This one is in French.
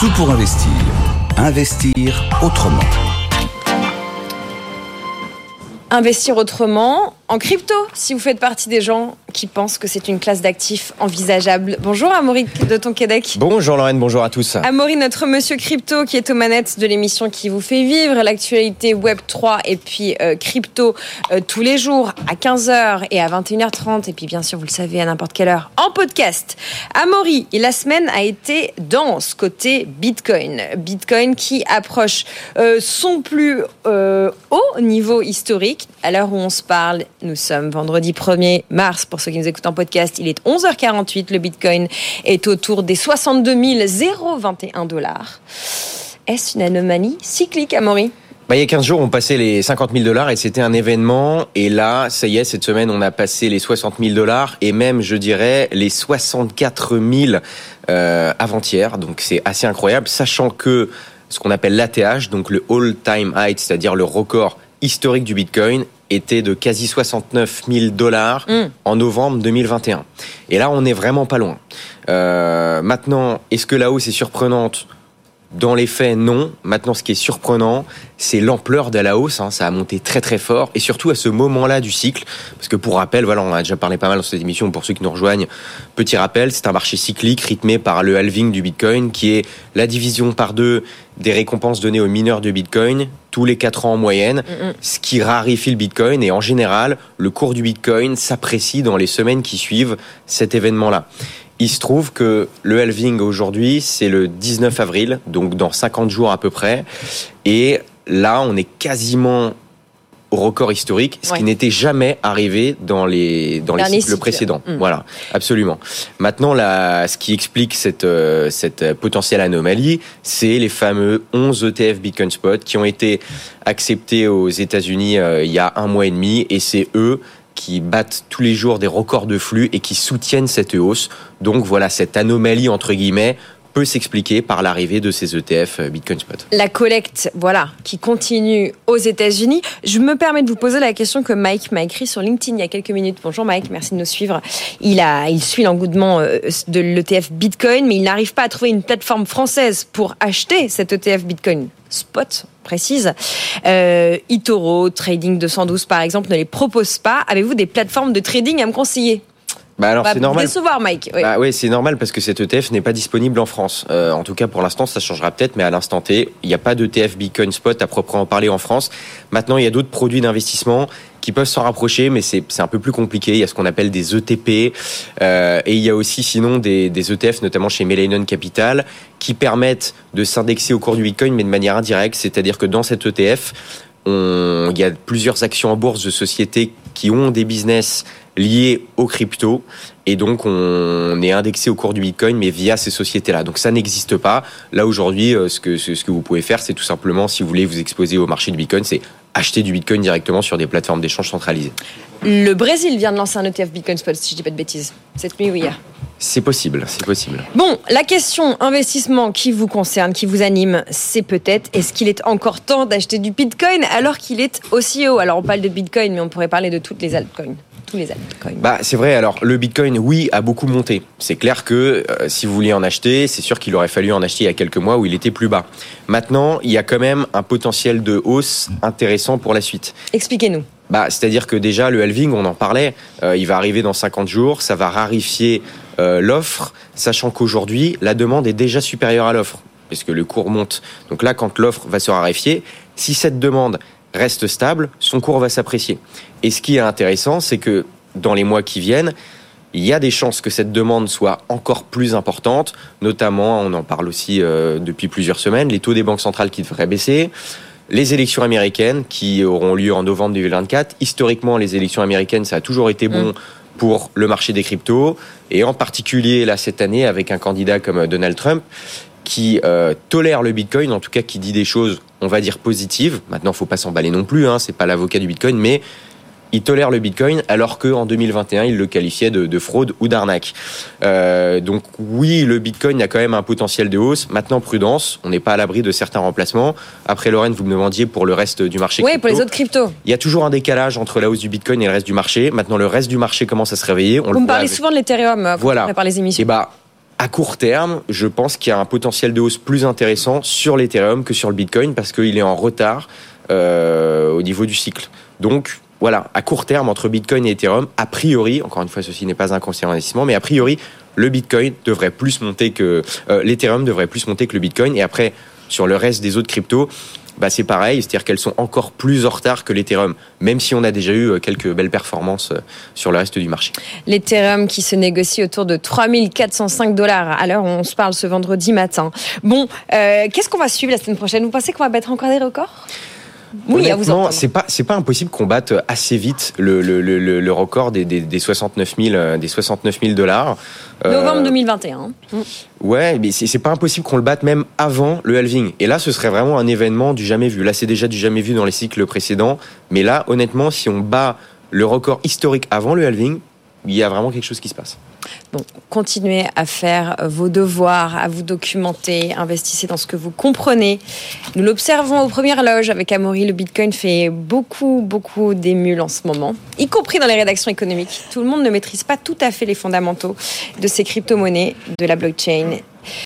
Tout pour investir. Investir autrement. Investir autrement, en crypto, si vous faites partie des gens qui pensent que c'est une classe d'actifs envisageable. Bonjour Amaury de ton Québec. Bonjour Lorraine, bonjour à tous. Amaury, notre monsieur crypto qui est aux manettes de l'émission qui vous fait vivre l'actualité Web 3 et puis euh, crypto euh, tous les jours à 15h et à 21h30 et puis bien sûr vous le savez à n'importe quelle heure en podcast. Amaury, la semaine a été dense côté Bitcoin. Bitcoin qui approche euh, son plus haut niveau historique à l'heure où on se parle nous sommes vendredi 1er mars. Pour ceux qui nous écoutent en podcast, il est 11h48. Le Bitcoin est autour des 62 021 dollars. Est-ce une anomalie cyclique, Amaury? Bah, il y a 15 jours, on passait les 50 000 dollars et c'était un événement. Et là, ça y est, cette semaine, on a passé les 60 000 dollars et même, je dirais, les 64 000 euh, avant-hier. Donc c'est assez incroyable, sachant que ce qu'on appelle l'ATH, donc le all-time high, c'est-à-dire le record historique du Bitcoin, était de quasi 69 000 dollars mm. en novembre 2021. Et là, on n'est vraiment pas loin. Euh, maintenant, est-ce que la hausse est surprenante dans les faits, non. Maintenant, ce qui est surprenant, c'est l'ampleur de la hausse. Hein. Ça a monté très très fort, et surtout à ce moment-là du cycle. Parce que pour rappel, voilà, on a déjà parlé pas mal dans cette émission. Pour ceux qui nous rejoignent, petit rappel, c'est un marché cyclique rythmé par le halving du Bitcoin, qui est la division par deux des récompenses données aux mineurs de Bitcoin tous les quatre ans en moyenne, ce qui raréfie le Bitcoin. Et en général, le cours du Bitcoin s'apprécie dans les semaines qui suivent cet événement-là. Il se trouve que le halving aujourd'hui, c'est le 19 avril, donc dans 50 jours à peu près. Et là, on est quasiment au record historique, ce qui n'était jamais arrivé dans les dans les cycles, précédents. Mm. Voilà, absolument. Maintenant, là, ce qui explique cette euh, cette potentielle anomalie, c'est les fameux 11 ETF Bitcoin Spot qui ont été acceptés aux États-Unis euh, il y a un mois et demi, et c'est eux qui battent tous les jours des records de flux et qui soutiennent cette hausse. Donc voilà, cette anomalie entre guillemets peut s'expliquer par l'arrivée de ces ETF euh, Bitcoin Spot. La collecte, voilà, qui continue aux États-Unis. Je me permets de vous poser la question que Mike m'a écrit sur LinkedIn il y a quelques minutes. Bonjour Mike, merci de nous suivre. Il a, il suit l'engouement euh, de l'ETF Bitcoin, mais il n'arrive pas à trouver une plateforme française pour acheter cet ETF Bitcoin Spot précise. Euh, Itoro, Trading 212 par exemple, ne les propose pas. Avez-vous des plateformes de trading à me conseiller? Bah alors c'est normal. Décevoir, Mike. Oui, bah oui c'est normal parce que cet ETF n'est pas disponible en France. Euh, en tout cas, pour l'instant, ça changera peut-être, mais à l'instant T, il n'y a pas d'ETF Bitcoin Spot à proprement parler en France. Maintenant, il y a d'autres produits d'investissement qui peuvent s'en rapprocher, mais c'est un peu plus compliqué. Il y a ce qu'on appelle des ETP, euh, et il y a aussi sinon des, des ETF, notamment chez Millennium Capital, qui permettent de s'indexer au cours du Bitcoin, mais de manière indirecte. C'est-à-dire que dans cet ETF, on, il y a plusieurs actions en bourse de sociétés qui ont des business liés aux crypto et donc on est indexé au cours du Bitcoin mais via ces sociétés-là. Donc ça n'existe pas. Là aujourd'hui, euh, ce que ce que vous pouvez faire, c'est tout simplement si vous voulez vous exposer au marché du Bitcoin, c'est acheter du Bitcoin directement sur des plateformes d'échange centralisées. Le Brésil vient de lancer un ETF Bitcoin Spot, si je dis pas de bêtises, cette nuit ou hier. C'est possible, c'est possible. Bon, la question investissement qui vous concerne, qui vous anime, c'est peut-être est-ce qu'il est encore temps d'acheter du Bitcoin alors qu'il est aussi haut Alors on parle de Bitcoin, mais on pourrait parler de toutes les altcoins tous les altcoins. Bah, c'est vrai. Alors, le Bitcoin, oui, a beaucoup monté. C'est clair que euh, si vous vouliez en acheter, c'est sûr qu'il aurait fallu en acheter il y a quelques mois où il était plus bas. Maintenant, il y a quand même un potentiel de hausse intéressant pour la suite. Expliquez-nous. Bah, c'est-à-dire que déjà, le halving, on en parlait, euh, il va arriver dans 50 jours, ça va rarifier euh, l'offre, sachant qu'aujourd'hui, la demande est déjà supérieure à l'offre, puisque le cours monte. Donc là, quand l'offre va se raréfier, si cette demande reste stable, son cours va s'apprécier. Et ce qui est intéressant, c'est que dans les mois qui viennent, il y a des chances que cette demande soit encore plus importante, notamment, on en parle aussi euh, depuis plusieurs semaines, les taux des banques centrales qui devraient baisser, les élections américaines qui auront lieu en novembre 2024. Historiquement, les élections américaines, ça a toujours été bon mm. pour le marché des cryptos, et en particulier là cette année avec un candidat comme Donald Trump qui euh, tolère le Bitcoin, en tout cas qui dit des choses, on va dire positives. Maintenant, il faut pas s'emballer non plus, hein, c'est pas l'avocat du Bitcoin, mais il tolère le Bitcoin alors qu'en 2021, il le qualifiait de, fraude ou d'arnaque. Euh, donc oui, le Bitcoin a quand même un potentiel de hausse. Maintenant, prudence, on n'est pas à l'abri de certains remplacements. Après, Lorraine, vous me demandiez pour le reste du marché. Oui, pour les autres cryptos. Il y a toujours un décalage entre la hausse du Bitcoin et le reste du marché. Maintenant, le reste du marché commence à se réveiller. On vous me parlez souvent de l'Ethereum voilà. par les émissions. Et eh bah, à court terme, je pense qu'il y a un potentiel de hausse plus intéressant sur l'Ethereum que sur le Bitcoin parce qu'il est en retard euh, au niveau du cycle. Donc, voilà, à court terme, entre Bitcoin et Ethereum, a priori, encore une fois, ceci n'est pas un conseil d'investissement, mais a priori, le Bitcoin devrait plus monter que euh, l'Ethereum devrait plus monter que le Bitcoin. Et après, sur le reste des autres cryptos, bah c'est pareil, c'est-à-dire qu'elles sont encore plus en retard que l'Ethereum, même si on a déjà eu euh, quelques belles performances euh, sur le reste du marché. L'Ethereum qui se négocie autour de 3405 dollars à l'heure où on se parle ce vendredi matin. Bon, euh, qu'est-ce qu'on va suivre la semaine prochaine? Vous pensez qu'on va battre encore des records? Oui, Honnêtement, c'est pas c'est pas impossible qu'on batte assez vite le, le, le, le record des, des, des 69 000 des 69 000 dollars. Novembre 2021. Euh, ouais, mais c'est pas impossible qu'on le batte même avant le halving. Et là, ce serait vraiment un événement du jamais vu. Là, c'est déjà du jamais vu dans les cycles précédents. Mais là, honnêtement, si on bat le record historique avant le halving, il y a vraiment quelque chose qui se passe. Bon, continuez à faire vos devoirs, à vous documenter, investissez dans ce que vous comprenez. Nous l'observons aux premières loges avec Amaury. Le Bitcoin fait beaucoup, beaucoup d'émules en ce moment, y compris dans les rédactions économiques. Tout le monde ne maîtrise pas tout à fait les fondamentaux de ces crypto-monnaies, de la blockchain